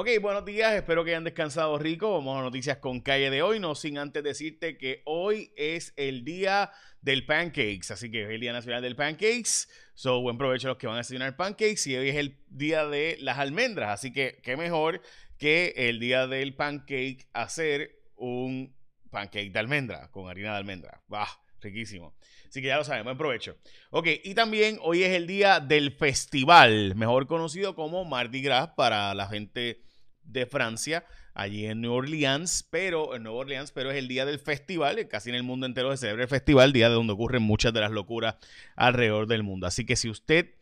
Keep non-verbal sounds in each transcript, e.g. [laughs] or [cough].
Ok, buenos días, espero que hayan descansado rico. Vamos a noticias con calle de hoy, no sin antes decirte que hoy es el día del pancakes, así que es el Día Nacional del Pancakes. So, buen provecho a los que van a desayunar pancakes y hoy es el día de las almendras, así que qué mejor que el día del pancake hacer un pancake de almendra con harina de almendra. ¡Bah! Riquísimo. Así que ya lo saben, buen provecho. Ok, y también hoy es el día del festival, mejor conocido como Mardi Gras para la gente de Francia, allí en New Orleans, pero en Nueva Orleans, pero es el día del festival, casi en el mundo entero se celebra el festival, día de donde ocurren muchas de las locuras alrededor del mundo. Así que si usted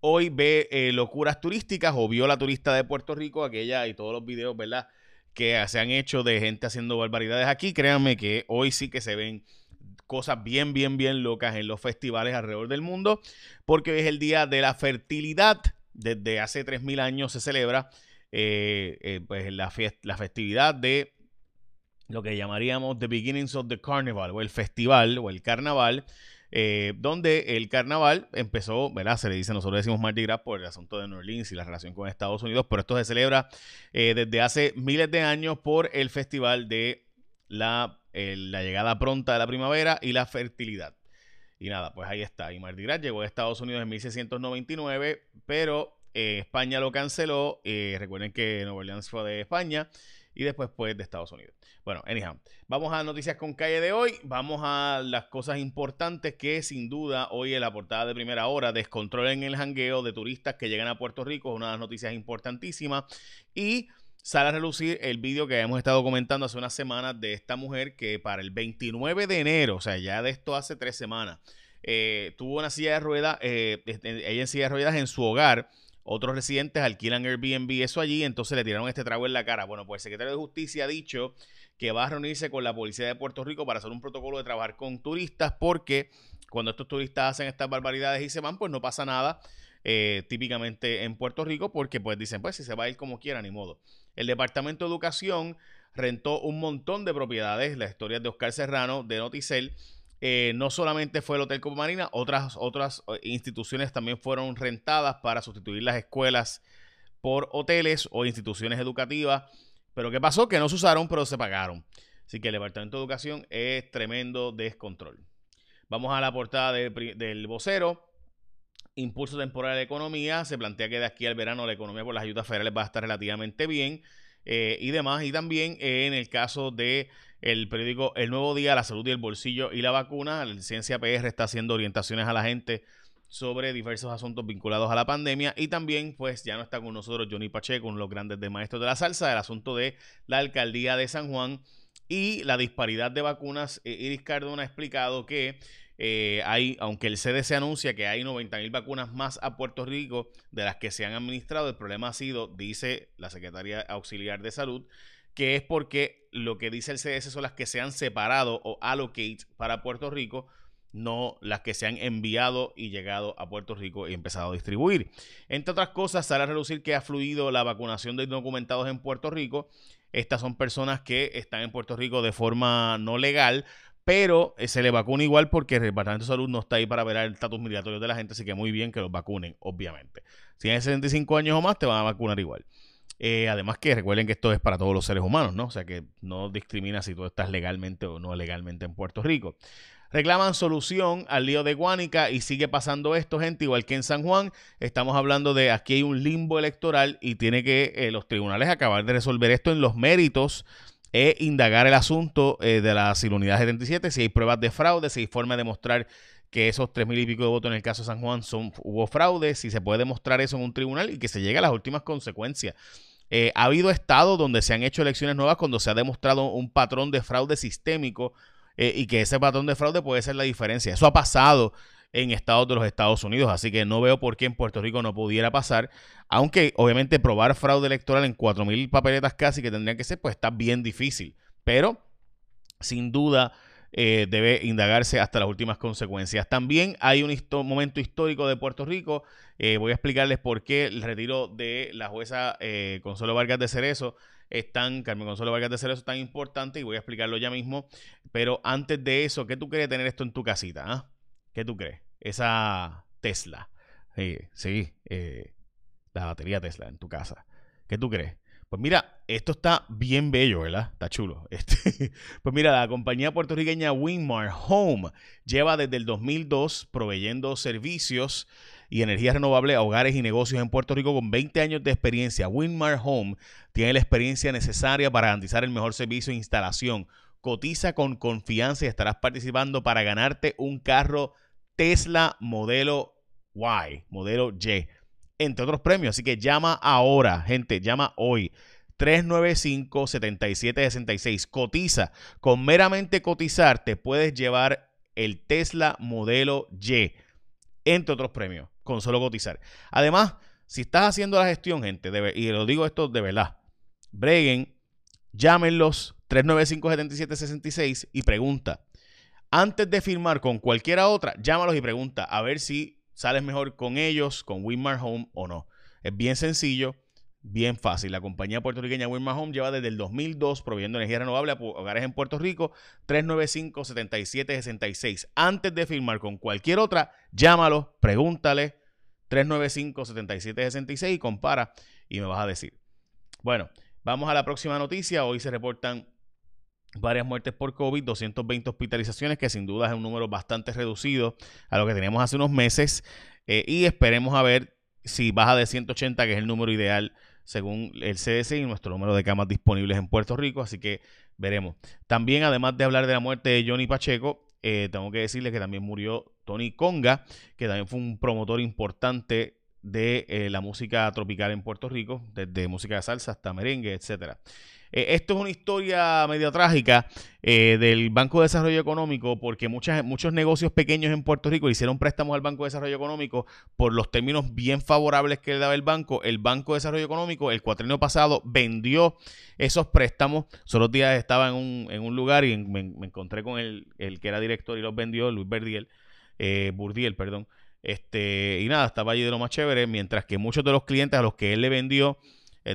hoy ve eh, locuras turísticas o vio la turista de Puerto Rico, aquella y todos los videos, ¿verdad? Que se han hecho de gente haciendo barbaridades aquí, créanme que hoy sí que se ven cosas bien, bien, bien locas en los festivales alrededor del mundo, porque hoy es el día de la fertilidad. Desde hace 3.000 años se celebra eh, eh, pues la, la festividad de lo que llamaríamos The Beginnings of the Carnival, o el festival, o el carnaval, eh, donde el carnaval empezó, ¿verdad? Se le dice, nosotros decimos Mardi Gras por el asunto de New Orleans y la relación con Estados Unidos, pero esto se celebra desde hace miles de años por el festival de la, la llegada pronta de la primavera y la fertilidad. Y nada, pues ahí está. Y Mardi Gras llegó a Estados Unidos en 1699, pero eh, España lo canceló. Eh, recuerden que Nueva Orleans fue de España y después pues de Estados Unidos. Bueno, anyhow, vamos a noticias con calle de hoy. Vamos a las cosas importantes que sin duda hoy en la portada de primera hora descontrolen el jangueo de turistas que llegan a Puerto Rico. Es una de las noticias importantísimas. Y sale a relucir el vídeo que hemos estado comentando hace unas semanas de esta mujer que para el 29 de enero, o sea, ya de esto hace tres semanas, eh, tuvo una silla de ruedas, este, ella en silla de ruedas en su hogar otros residentes alquilan Airbnb eso allí, entonces le tiraron este trago en la cara. Bueno, pues el secretario de Justicia ha dicho que va a reunirse con la policía de Puerto Rico para hacer un protocolo de trabajar con turistas, porque cuando estos turistas hacen estas barbaridades y se van, pues no pasa nada. Eh, típicamente en Puerto Rico, porque pues dicen, pues si se va a ir como quiera, ni modo. El Departamento de Educación rentó un montón de propiedades, la historia de Oscar Serrano de Noticel, eh, no solamente fue el Hotel Copa Marina, otras, otras eh, instituciones también fueron rentadas para sustituir las escuelas por hoteles o instituciones educativas. Pero ¿qué pasó? Que no se usaron, pero se pagaron. Así que el Departamento de Educación es tremendo descontrol. Vamos a la portada del vocero. Impulso temporal de la economía. Se plantea que de aquí al verano la economía por las ayudas federales va a estar relativamente bien. Eh, y demás. Y también en el caso de el periódico El Nuevo Día, La Salud y el Bolsillo y la Vacuna, la Ciencia PR está haciendo orientaciones a la gente sobre diversos asuntos vinculados a la pandemia y también pues ya no está con nosotros Johnny Pacheco, uno de los grandes de maestros de la salsa, el asunto de la alcaldía de San Juan y la disparidad de vacunas. Eh, Iris Cardona ha explicado que eh, hay, aunque el CDC anuncia que hay 90 mil vacunas más a Puerto Rico de las que se han administrado, el problema ha sido, dice la Secretaría Auxiliar de Salud, que es porque lo que dice el CDC son las que se han separado o allocate para Puerto Rico, no las que se han enviado y llegado a Puerto Rico y empezado a distribuir. Entre otras cosas, sale a reducir que ha fluido la vacunación de indocumentados en Puerto Rico. Estas son personas que están en Puerto Rico de forma no legal, pero eh, se le vacuna igual porque el Departamento de Salud no está ahí para ver el estatus migratorio de la gente, así que muy bien que los vacunen, obviamente. Si tienes 65 años o más, te van a vacunar igual. Eh, además que recuerden que esto es para todos los seres humanos, ¿no? O sea que no discrimina si tú estás legalmente o no legalmente en Puerto Rico. Reclaman solución al lío de Guánica y sigue pasando esto, gente, igual que en San Juan. Estamos hablando de aquí hay un limbo electoral y tiene que eh, los tribunales acabar de resolver esto en los méritos e indagar el asunto eh, de la unidad 77, si hay pruebas de fraude, si hay forma de demostrar que esos tres mil y pico de votos en el caso de San Juan son, hubo fraude, si se puede demostrar eso en un tribunal y que se llegue a las últimas consecuencias. Eh, ha habido estados donde se han hecho elecciones nuevas cuando se ha demostrado un patrón de fraude sistémico eh, y que ese patrón de fraude puede ser la diferencia. Eso ha pasado en estados de los Estados Unidos, así que no veo por qué en Puerto Rico no pudiera pasar, aunque obviamente probar fraude electoral en 4.000 papeletas casi que tendrían que ser, pues está bien difícil, pero sin duda eh, debe indagarse hasta las últimas consecuencias. También hay un momento histórico de Puerto Rico, eh, voy a explicarles por qué el retiro de la jueza eh, Consuelo Vargas de Cerezo es tan, Carmen Consuelo Vargas de Cerezo es tan importante y voy a explicarlo ya mismo, pero antes de eso, ¿qué tú quieres tener esto en tu casita? Ah? ¿Qué tú crees? Esa Tesla. sí, eh, la batería Tesla en tu casa. ¿Qué tú crees? Pues mira, esto está bien bello, ¿verdad? Está chulo. [laughs] Este, pues mira, la compañía puertorriqueña Winmar Home lleva desde el 2002 proveyendo servicios y energía renovable a hogares y negocios en Puerto Rico con 20 años de experiencia. Winmar Home tiene la experiencia necesaria para garantizar el mejor servicio de instalación. Cotiza con confianza y estarás participando para ganarte un carro Tesla modelo Y, modelo Y, entre otros premios. Así que llama ahora, gente, llama hoy. 395-7766. Cotiza. Con meramente cotizar te puedes llevar el Tesla modelo Y, entre otros premios con solo cotizar. Además, si estás haciendo la gestión, gente, y lo digo esto de verdad, breguen, llámenlos 395-7766 y pregunta. Antes de firmar con cualquiera otra, llámalos y pregunta a ver si sales mejor con ellos, con Winmar Home o no. Es bien sencillo bien fácil. La compañía puertorriqueña Wilmar Home lleva desde el 2002 proveyendo energía renovable a hogares en Puerto Rico 395-7766. Antes de firmar con cualquier otra, llámalo, pregúntale 395-7766 y compara y me vas a decir. Bueno, vamos a la próxima noticia. Hoy se reportan varias muertes por COVID, 220 hospitalizaciones, que sin duda es un número bastante reducido a lo que teníamos hace unos meses. Eh, y esperemos a ver si baja de 180, que es el número ideal según el CDC y nuestro número de camas disponibles en Puerto Rico, así que veremos. También, además de hablar de la muerte de Johnny Pacheco, eh, tengo que decirle que también murió Tony Conga, que también fue un promotor importante de eh, la música tropical en Puerto Rico, desde música de salsa hasta merengue, etcétera. Eh, esto es una historia medio trágica eh, del Banco de Desarrollo Económico porque muchos negocios pequeños en Puerto Rico hicieron préstamos al Banco de Desarrollo Económico por los términos bien favorables que le daba el banco. El Banco de Desarrollo Económico el cuatrienio pasado vendió esos préstamos. Solo días estaba en un, en un lugar y me, encontré con el, el, que era director y los vendió, Luis Verdiel, eh, Burdiel, perdón. Este, y nada, estaba allí de lo más chévere, mientras que muchos de los clientes a los que él le vendió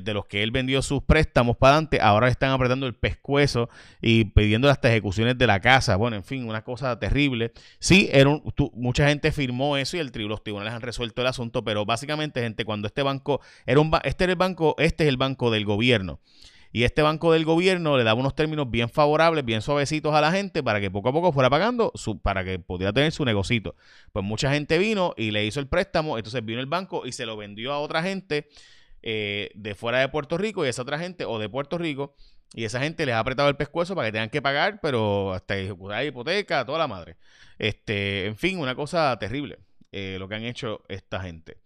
de los que él vendió sus préstamos para adelante, ahora están apretando el pescuezo y pidiendo hasta ejecuciones de la casa. Bueno, en fin, una cosa terrible. Sí, era mucha gente firmó eso y el, los tribunales han resuelto el asunto, pero básicamente, gente, cuando este banco era un este era el banco, este es el banco del gobierno. Y este banco del gobierno le daba unos términos bien favorables, bien suavecitos a la gente para que poco a poco fuera pagando, su, para que pudiera tener su negocito. Pues mucha gente vino y le hizo el préstamo, entonces vino el banco y se lo vendió a otra gente eh, de fuera de Puerto Rico y esa otra gente, o de Puerto Rico, y esa gente les ha apretado el pescuezo para que tengan que pagar, pero hasta ejecutar hipoteca, toda la madre. Este, en fin, una cosa terrible eh, lo que han hecho esta gente.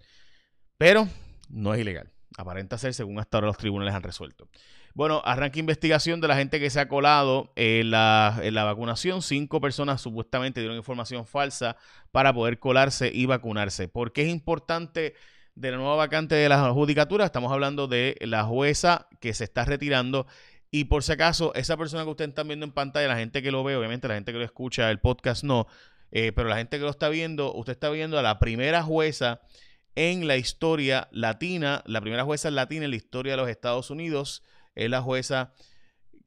Pero no es ilegal. Aparenta ser según hasta ahora los tribunales han resuelto. Bueno, arranca investigación de la gente que se ha colado en la, en la vacunación. Cinco personas supuestamente dieron información falsa para poder colarse y vacunarse. ¿Por qué es importante de la nueva vacante de la judicatura. Estamos hablando de la jueza que se está retirando. Y por si acaso, esa persona que ustedes están viendo en pantalla, la gente que lo ve, obviamente la gente que lo escucha, el podcast no, eh, pero la gente que lo está viendo, usted está viendo a la primera jueza en la historia latina, la primera jueza latina en la historia de los Estados Unidos, es la jueza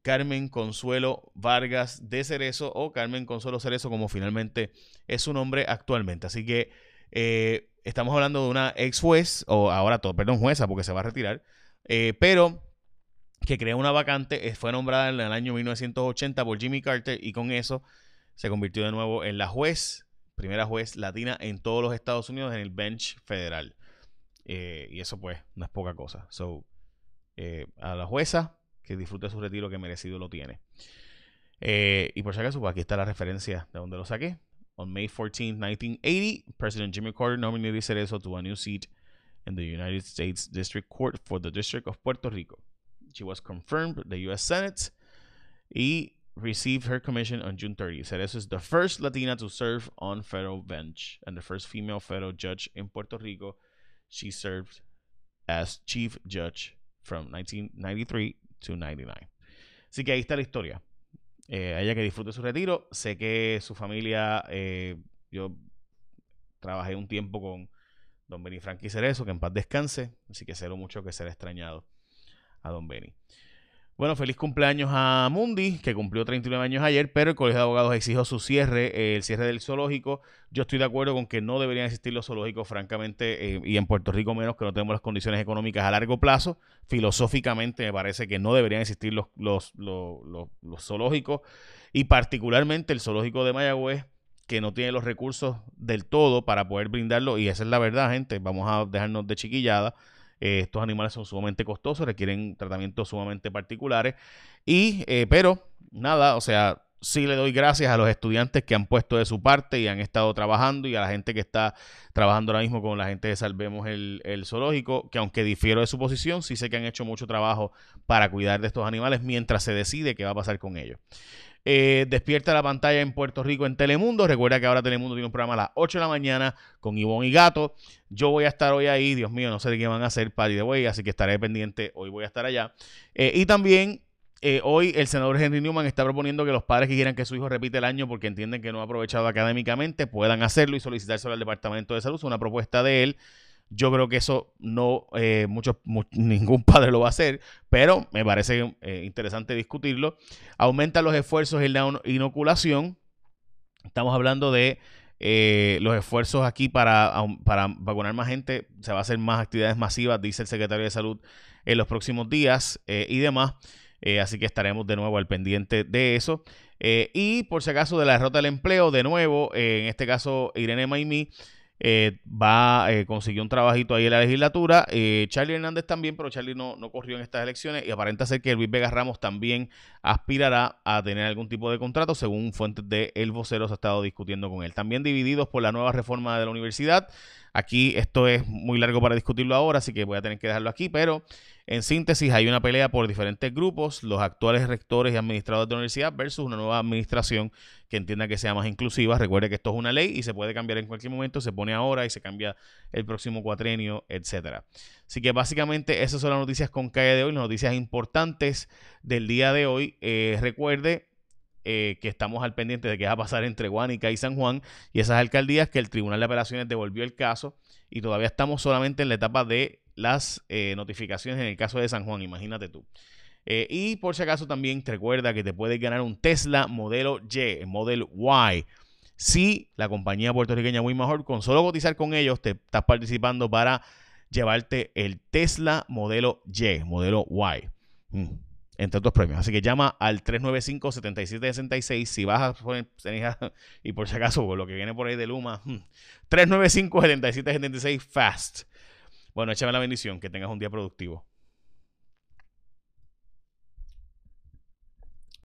Carmen Consuelo Vargas de Cerezo o Carmen Consuelo Cerezo, como finalmente es su nombre actualmente. Así que eh, estamos hablando de una ex juez, o ahora todo, perdón, jueza, porque se va a retirar, eh, pero que creó una vacante, eh, fue nombrada en el año 1980 por Jimmy Carter y con eso se convirtió de nuevo en la juez, primera juez latina en todos los Estados Unidos en el bench federal. Eh, y eso pues no es poca cosa. So, a la jueza que disfrute su retiro que merecido lo tiene. y por si acaso, pues aquí está la referencia de donde lo saqué. On May 14, 1980, President Jimmy Carter nominated Cerezo to a new seat in the United States District Court for the District of Puerto Rico. She was confirmed by the U.S. Senate y received her commission on June 30. Cerezo is the first Latina to serve on federal bench and the first female federal judge in Puerto Rico. She served as chief judge from 1993 to 99. Así que ahí está la historia. Eh, ella que disfrute su retiro. Sé que su familia, eh, yo trabajé un tiempo con don Benny Frankie Cerezo, que en paz descanse, así que sé lo mucho que será extrañado a don Benny. Bueno, feliz cumpleaños a Mundi, que cumplió 39 años ayer, pero el Colegio de Abogados exigió su cierre, eh, el cierre del zoológico. Yo estoy de acuerdo con que no deberían existir los zoológicos, francamente, eh, y en Puerto Rico menos, que no tenemos las condiciones económicas a largo plazo. Filosóficamente me parece que no deberían existir los, los, los zoológicos, y particularmente el zoológico de Mayagüez, que no tiene los recursos del todo para poder brindarlo, y esa es la verdad, gente, vamos a dejarnos de chiquillada. Eh, estos animales son sumamente costosos, requieren tratamientos sumamente particulares. Y, eh, pero, nada, o sea, sí le doy gracias a los estudiantes que han puesto de su parte y han estado trabajando y a la gente que está trabajando ahora mismo con la gente de Salvemos el, el, Zoológico, que aunque difiero de su posición, sí sé que han hecho mucho trabajo para cuidar de estos animales mientras se decide qué va a pasar con ellos. Eh, despierta la pantalla en Puerto Rico en Telemundo. Recuerda que ahora Telemundo tiene un programa a las 8 de la mañana con Ivonne y Gato. Yo voy a estar hoy ahí. Dios mío, no sé de qué van a hacer Party de Way, así que estaré pendiente. Hoy voy a estar allá. Eh, y también eh, hoy el senador Henry Newman está proponiendo que los padres que quieran que su hijo repite el año porque entienden que no ha aprovechado académicamente puedan hacerlo y solicitárselo al Departamento de Salud. Es una propuesta de él. Yo creo que eso no, eh, [laughs] ningún padre lo va a hacer, pero me parece eh, interesante discutirlo. Aumenta los esfuerzos en la inoculación. Estamos hablando de eh, los esfuerzos aquí para, vacunar más gente. Se va a hacer más actividades masivas, dice el secretario de Salud, en los próximos días y demás. así que estaremos de nuevo al pendiente de eso. y por si acaso de la derrota del empleo, de nuevo, en este caso Irene Maimí eh, va, eh, consiguió un trabajito ahí en la legislatura. Eh, Charlie Hernández también, pero Charlie no, no, corrió en estas elecciones y aparenta ser que Luis Vega Ramos también aspirará a tener algún tipo de contrato, según fuentes de El Vocero se ha estado discutiendo con él. También divididos por la nueva reforma de la universidad. Aquí esto es muy largo para discutirlo ahora, así que voy a tener que dejarlo aquí, pero en síntesis hay una pelea por diferentes grupos, los actuales rectores y administradores de la universidad versus una nueva administración que entienda que sea más inclusiva. Recuerde que esto es una ley y se puede cambiar en cualquier momento, se pone ahora y se cambia el próximo cuatrenio, etcétera. Así que básicamente esas son las noticias con calle de hoy, las noticias importantes del día de hoy. Eh, recuerde eh, que estamos al pendiente de qué va a pasar entre Guánica y San Juan y esas alcaldías que el Tribunal de Apelaciones devolvió el caso y todavía estamos solamente en la etapa de las eh, notificaciones en el caso de San Juan, imagínate tú. Eh, y por si acaso también te recuerda que te puedes ganar un Tesla modelo Y, modelo Y. Si la compañía puertorriqueña muy mejor, con solo cotizar con ellos, te estás participando para llevarte el Tesla modelo Y, modelo Y. Mm entre otros premios. Así que llama al 395-7766 si vas a poner, [laughs] y por si acaso, lo que viene por ahí de Luma, 395-7776 hmm, fast. Bueno, échame la bendición, que tengas un día productivo.